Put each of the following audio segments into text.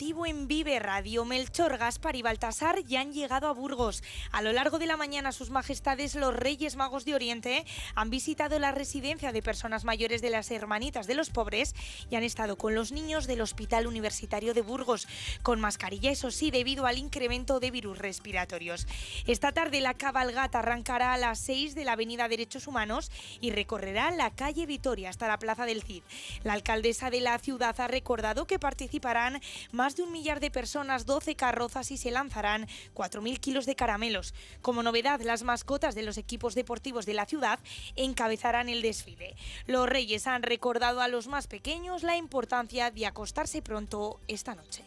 en Vive Radio, Melchor, Gaspar y Baltasar ya han llegado a Burgos. A lo largo de la mañana, sus majestades, los Reyes Magos de Oriente, han visitado la residencia de personas mayores de las Hermanitas de los Pobres y han estado con los niños del Hospital Universitario de Burgos, con mascarilla, eso sí, debido al incremento de virus respiratorios. Esta tarde la cabalgata arrancará a las 6 de la Avenida Derechos Humanos y recorrerá la calle Vitoria hasta la Plaza del Cid. La alcaldesa de la ciudad ha recordado que participarán más más de un millar de personas, 12 carrozas y se lanzarán 4.000 kilos de caramelos. Como novedad, las mascotas de los equipos deportivos de la ciudad encabezarán el desfile. Los reyes han recordado a los más pequeños la importancia de acostarse pronto esta noche.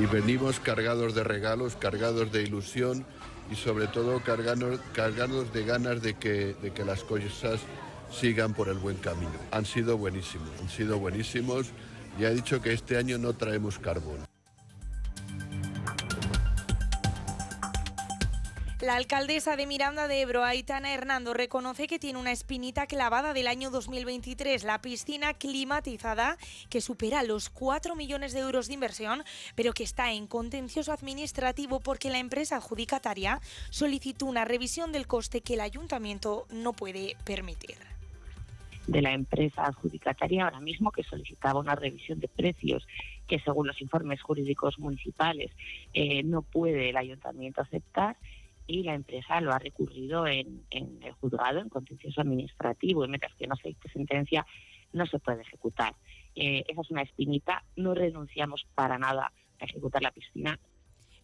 Y venimos cargados de regalos, cargados de ilusión y sobre todo cargados, de ganas de que, de que las cosas sigan por el buen camino. Han sido buenísimos, han sido buenísimos y ha dicho que este año no traemos carbón. La alcaldesa de Miranda de Ebro, Aitana Hernando, reconoce que tiene una espinita clavada del año 2023, la piscina climatizada, que supera los 4 millones de euros de inversión, pero que está en contencioso administrativo porque la empresa adjudicataria solicitó una revisión del coste que el ayuntamiento no puede permitir de la empresa adjudicataria ahora mismo que solicitaba una revisión de precios que según los informes jurídicos municipales eh, no puede el ayuntamiento aceptar y la empresa lo ha recurrido en, el juzgado en contencioso administrativo y mientras que no se dicte sentencia no se puede ejecutar. Eh, esa es una espinita, no renunciamos para nada a ejecutar la piscina,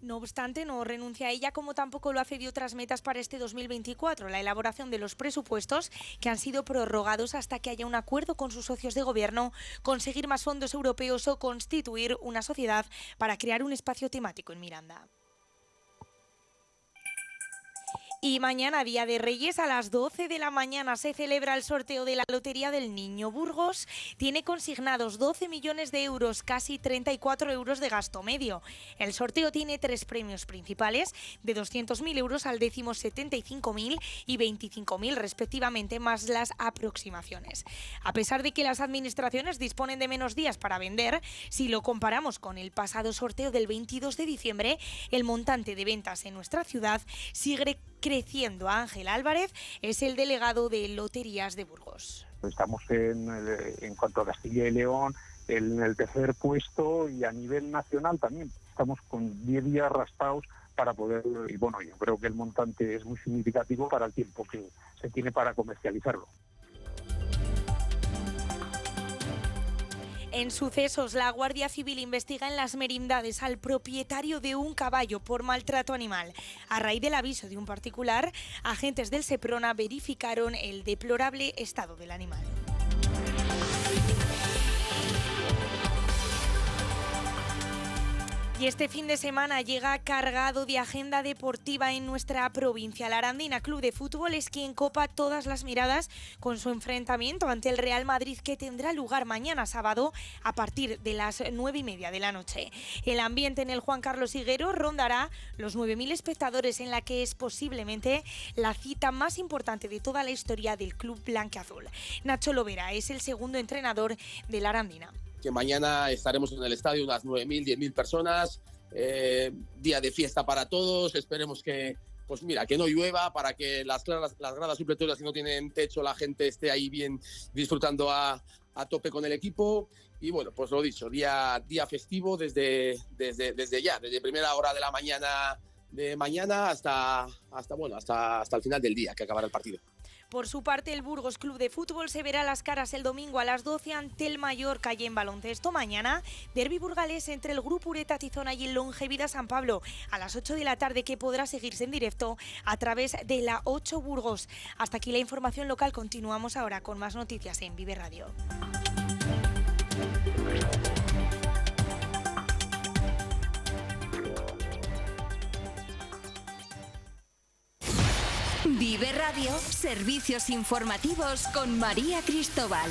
no obstante, no renuncia a ella como tampoco lo hace de otras metas para este 2024, la elaboración de los presupuestos que han sido prorrogados hasta que haya un acuerdo con sus socios de gobierno, conseguir más fondos europeos o constituir una sociedad para crear un espacio temático en Miranda. Y mañana, Día de Reyes, a las 12 de la mañana se celebra el sorteo de la Lotería del Niño. Burgos tiene consignados 12 millones de euros, casi 34 euros de gasto medio. El sorteo tiene tres premios principales, de 200.000 euros al décimo 75.000 y 25.000 respectivamente, más las aproximaciones. A pesar de que las administraciones disponen de menos días para vender, si lo comparamos con el pasado sorteo del 22 de diciembre, el montante de ventas en nuestra ciudad sigue creciendo. Ángel Álvarez es el delegado de Loterías de Burgos. Estamos en, en cuanto a Castilla y León en el tercer puesto y a nivel nacional también. Estamos con 10 días raspados para poder, y bueno, yo creo que el montante es muy significativo para el tiempo que se tiene para comercializarlo. En sucesos, la Guardia Civil investiga en las merindades al propietario de un caballo por maltrato animal. A raíz del aviso de un particular, agentes del Seprona verificaron el deplorable estado del animal. Y este fin de semana llega cargado de agenda deportiva en nuestra provincia. La Arandina Club de Fútbol es quien copa todas las miradas con su enfrentamiento ante el Real Madrid que tendrá lugar mañana sábado a partir de las nueve y media de la noche. El ambiente en el Juan Carlos Higuero rondará los 9.000 espectadores en la que es posiblemente la cita más importante de toda la historia del club blanqueazul. Nacho Lovera es el segundo entrenador de la Arandina que mañana estaremos en el estadio unas 9.000, 10.000 personas, eh, día de fiesta para todos, esperemos que, pues mira, que no llueva para que las, las gradas supletorias que no tienen techo, la gente esté ahí bien disfrutando a, a, tope con el equipo. Y bueno, pues lo dicho, día, día festivo desde, desde, desde ya, desde primera hora de la mañana de mañana hasta, hasta, bueno, hasta, hasta el final del día que acabará el partido. Por su parte, el Burgos Club de Fútbol se verá las caras el domingo a las 12 ante el Mallorca y en baloncesto mañana, derby burgalés entre el Grupo Ureta Tizona y el Longevida San Pablo a las 8 de la tarde que podrá seguirse en directo a través de la 8 Burgos. Hasta aquí la información local, continuamos ahora con más noticias en Vive Radio. Vive Radio, servicios informativos con María Cristóbal.